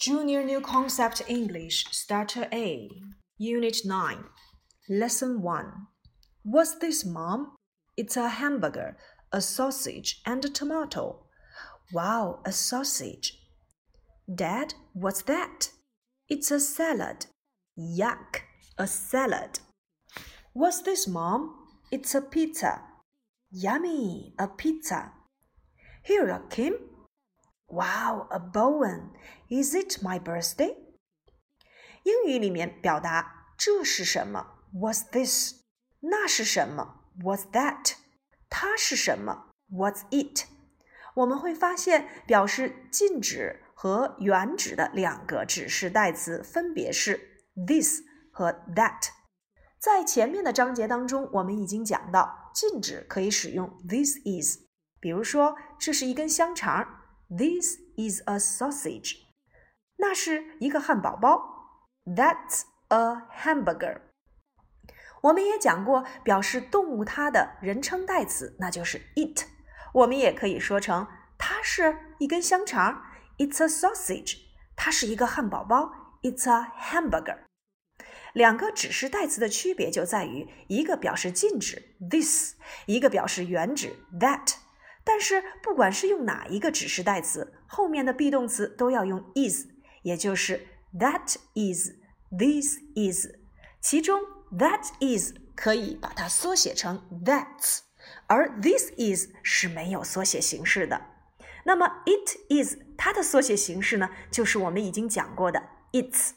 Junior New Concept English Starter A, Unit 9, Lesson 1. What's this, Mom? It's a hamburger, a sausage, and a tomato. Wow, a sausage. Dad, what's that? It's a salad. Yuck, a salad. What's this, Mom? It's a pizza. Yummy, a pizza. Here, Kim. Wow, a Bowen. Is it my birthday? 英语里面表达这是什么？What's this？那是什么？What's that？它是什么？What's it？我们会发现，表示禁止和原指的两个指示代词分别是 this 和 that。在前面的章节当中，我们已经讲到，禁止可以使用 this is，比如说，这是一根香肠。This is a sausage。那是一个汉堡包。That's a hamburger。我们也讲过，表示动物它的人称代词，那就是 it。我们也可以说成它是一根香肠。It's a sausage。它是一个汉堡包。It's a hamburger。两个指示代词的区别就在于，一个表示禁止 this，一个表示原指 that。但是，不管是用哪一个指示代词，后面的 be 动词都要用 is，也就是 that is，this is。其中 that is 可以把它缩写成 that，而 this is 是没有缩写形式的。那么 it is 它的缩写形式呢，就是我们已经讲过的 its。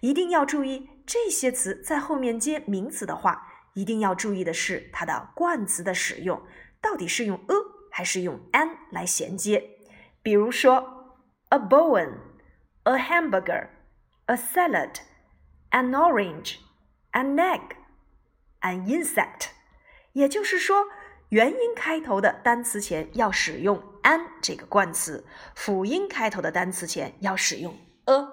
一定要注意，这些词在后面接名词的话，一定要注意的是它的冠词的使用，到底是用 a。还是用 an 来衔接，比如说 a bone, a hamburger, a salad, an orange, an egg, an insect。也就是说，元音开头的单词前要使用 an 这个冠词，辅音开头的单词前要使用 a。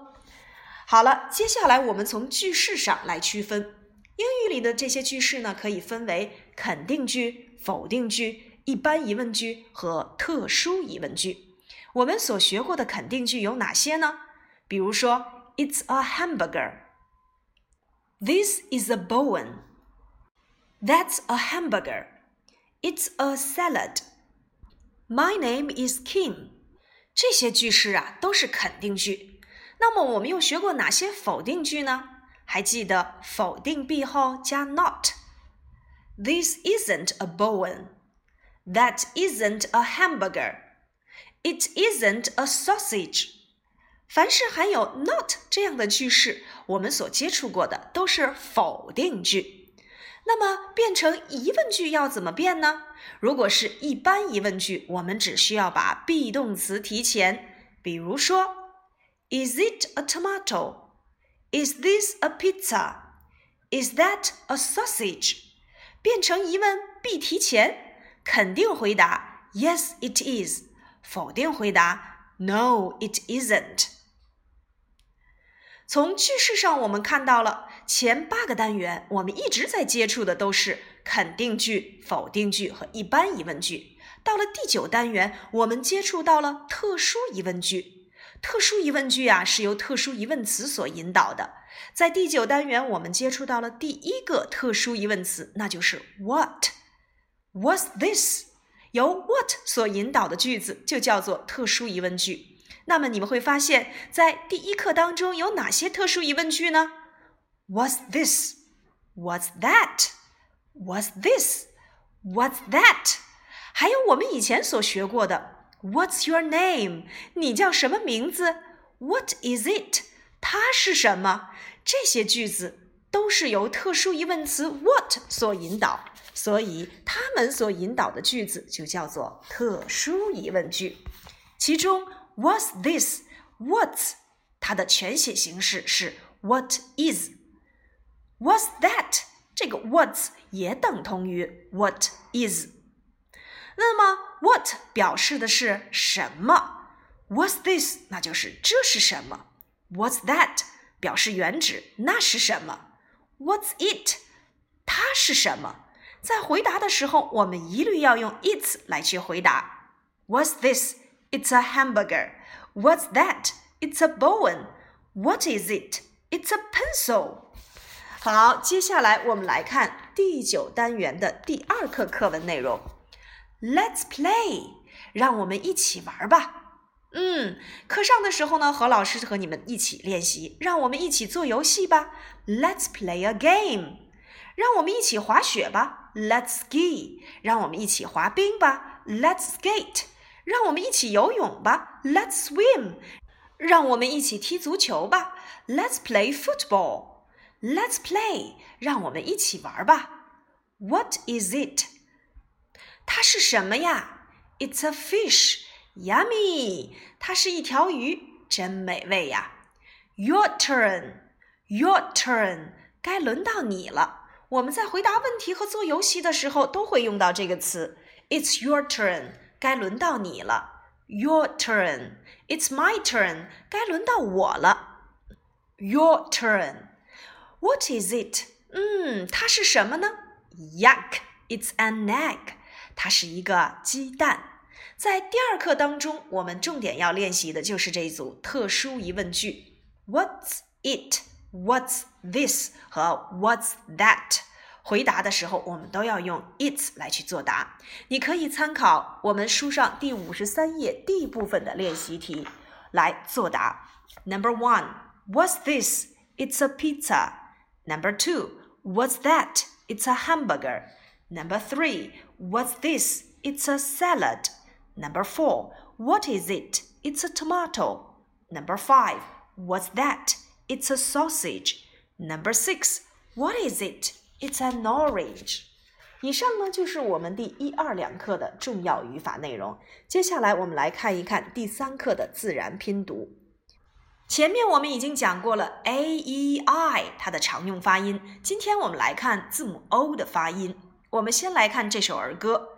好了，接下来我们从句式上来区分。英语里的这些句式呢，可以分为肯定句、否定句。一般疑问句和特殊疑问句，我们所学过的肯定句有哪些呢？比如说，It's a hamburger. This is a bone. That's a hamburger. It's a salad. My name is Kim. 这些句式啊都是肯定句。那么我们又学过哪些否定句呢？还记得否定 be 后加 not。This isn't a bone. That isn't a hamburger. It isn't a sausage. 凡是含有 not 这样的句式，我们所接触过的都是否定句。那么变成疑问句要怎么变呢？如果是一般疑问句，我们只需要把 be 动词提前。比如说，Is it a tomato? Is this a pizza? Is that a sausage? 变成疑问，be 提前。 肯定回答 Yes, it is。否定回答 No, it isn't。从句式上，我们看到了前八个单元，我们一直在接触的都是肯定句、否定句和一般疑问句。到了第九单元，我们接触到了特殊疑问句。特殊疑问句啊，是由特殊疑问词所引导的。在第九单元，我们接触到了第一个特殊疑问词，那就是 What。What's this？由 what 所引导的句子就叫做特殊疑问句。那么你们会发现，在第一课当中有哪些特殊疑问句呢？What's this？What's that？What's this？What's that？还有我们以前所学过的 What's your name？你叫什么名字？What is it？它是什么？这些句子。都是由特殊疑问词 what 所引导，所以它们所引导的句子就叫做特殊疑问句。其中 What's this？What's？它的全写形式是 What is？What's that？这个 What's 也等同于 What is。那么 What 表示的是什么？What's this？那就是这是什么？What's that？表示原指那是什么？What's it？它是什么？在回答的时候，我们一律要用 it 来去回答。What's this？It's a hamburger. What's that? It's a bone. What is it? It's a pencil. 好，接下来我们来看第九单元的第二课课文内容。Let's play，让我们一起玩吧。嗯，课上的时候呢，何老师和你们一起练习，让我们一起做游戏吧。Let's play a game，让我们一起滑雪吧。Let's ski，让我们一起滑冰吧。Let's skate，让我们一起游泳吧。Let's swim，让我们一起踢足球吧。Let's play football。Let's play，让我们一起玩吧。What is it？它是什么呀？It's a fish。Yummy，它是一条鱼，真美味呀。Your turn，Your turn，该轮到你了。 我们在回答问题和做游戏的时候都会用到这个词。It's your turn，该轮到你了。Your turn，It's my turn，该轮到我了。Your turn，What is it？嗯，它是什么呢？Yuck，It's an egg，它是一个鸡蛋。在第二课当中，我们重点要练习的就是这一组特殊疑问句：What's it? What's this? 和 What's that? 回答的时候，我们都要用 it 来去作答。你可以参考我们书上第五十三页第一部分的练习题来作答。Number one, What's this? It's a pizza. Number two, What's that? It's a hamburger. Number three, What's this? It's a salad. Number four, what is it? It's a tomato. Number five, what's that? It's a sausage. Number six, what is it? It's an orange. 以上呢就是我们第一、二两课的重要语法内容。接下来我们来看一看第三课的自然拼读。前面我们已经讲过了 a e i 它的常用发音，今天我们来看字母 o 的发音。我们先来看这首儿歌。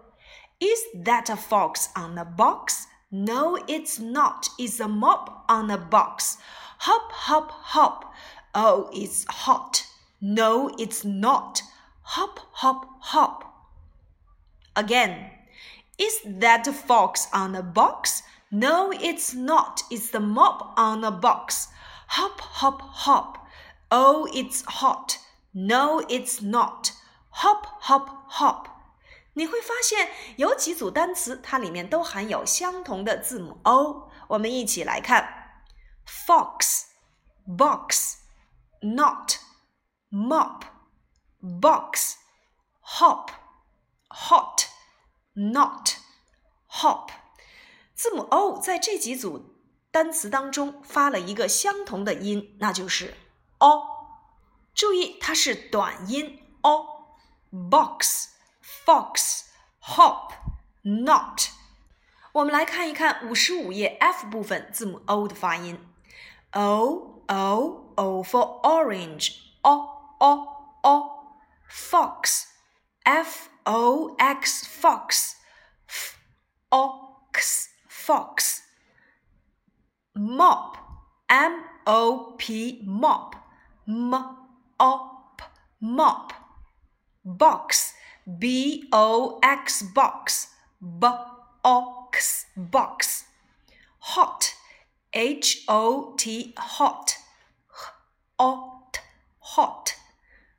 Is that a fox on a box? No, it's not. It's a mop on a box. Hop, hop, hop. Oh, it's hot. No, it's not. Hop, hop, hop. Again. Is that a fox on a box? No, it's not. It's the mop on a box. Hop, hop, hop. Oh, it's hot. No, it's not. Hop, hop, hop. 你会发现有几组单词，它里面都含有相同的字母 o。我们一起来看 ：fox、box、not、mop、box、hop、hot、not、hop。字母 o 在这几组单词当中发了一个相同的音，那就是 o。注意，它是短音 o。box。fox, hop, not。我们来看一看五十五页 F 部分字母 O 的发音。 O O O for orange. O O O. Fox. F O X fox. F O X fox. Mop. M O P mop. M O P mop. Box. B O X box, box, box. Hot, H O T hot, hot, hot.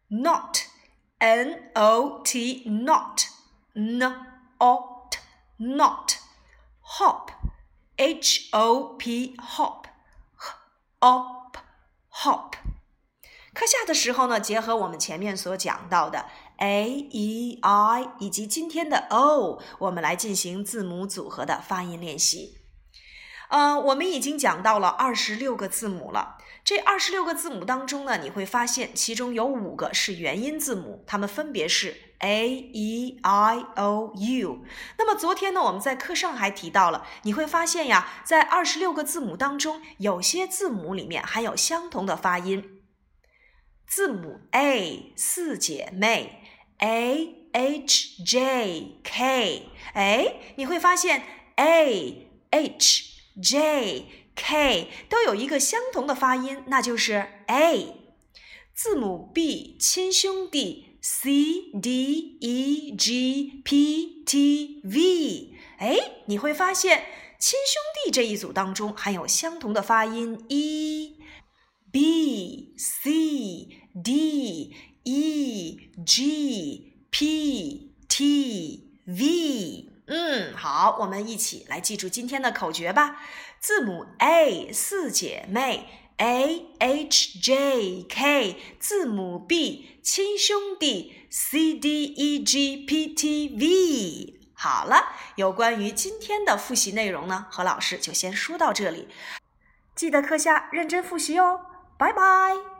Not, N O T not, not, not. Hop, H O P hop, hop, hop. 课下的时候呢，结合我们前面所讲到的 a e i 以及今天的 o，我们来进行字母组合的发音练习。 呃，我们已经讲到了二十六个字母了。这二十六个字母当中呢，你会发现其中有五个是元音字母，它们分别是 a e i o u。那么昨天呢，我们在课上还提到了，你会发现呀，在二十六个字母当中，有些字母里面含有相同的发音。字母 A 四姐妹 A H J K，哎，你会发现 A H J K 都有一个相同的发音，那就是 A。字母 B 亲兄弟 C D E G P T V，哎，你会发现亲兄弟这一组当中含有相同的发音 e、b、c、d、e、g、p、t、v。嗯，好，我们一起来记住今天的口诀吧。字母 A 四姐妹 A H J K，字母 B 亲兄弟 C D E G P T V。好了，有关于今天的复习内容呢，何老师就先说到这里。记得课下认真复习哦，拜拜。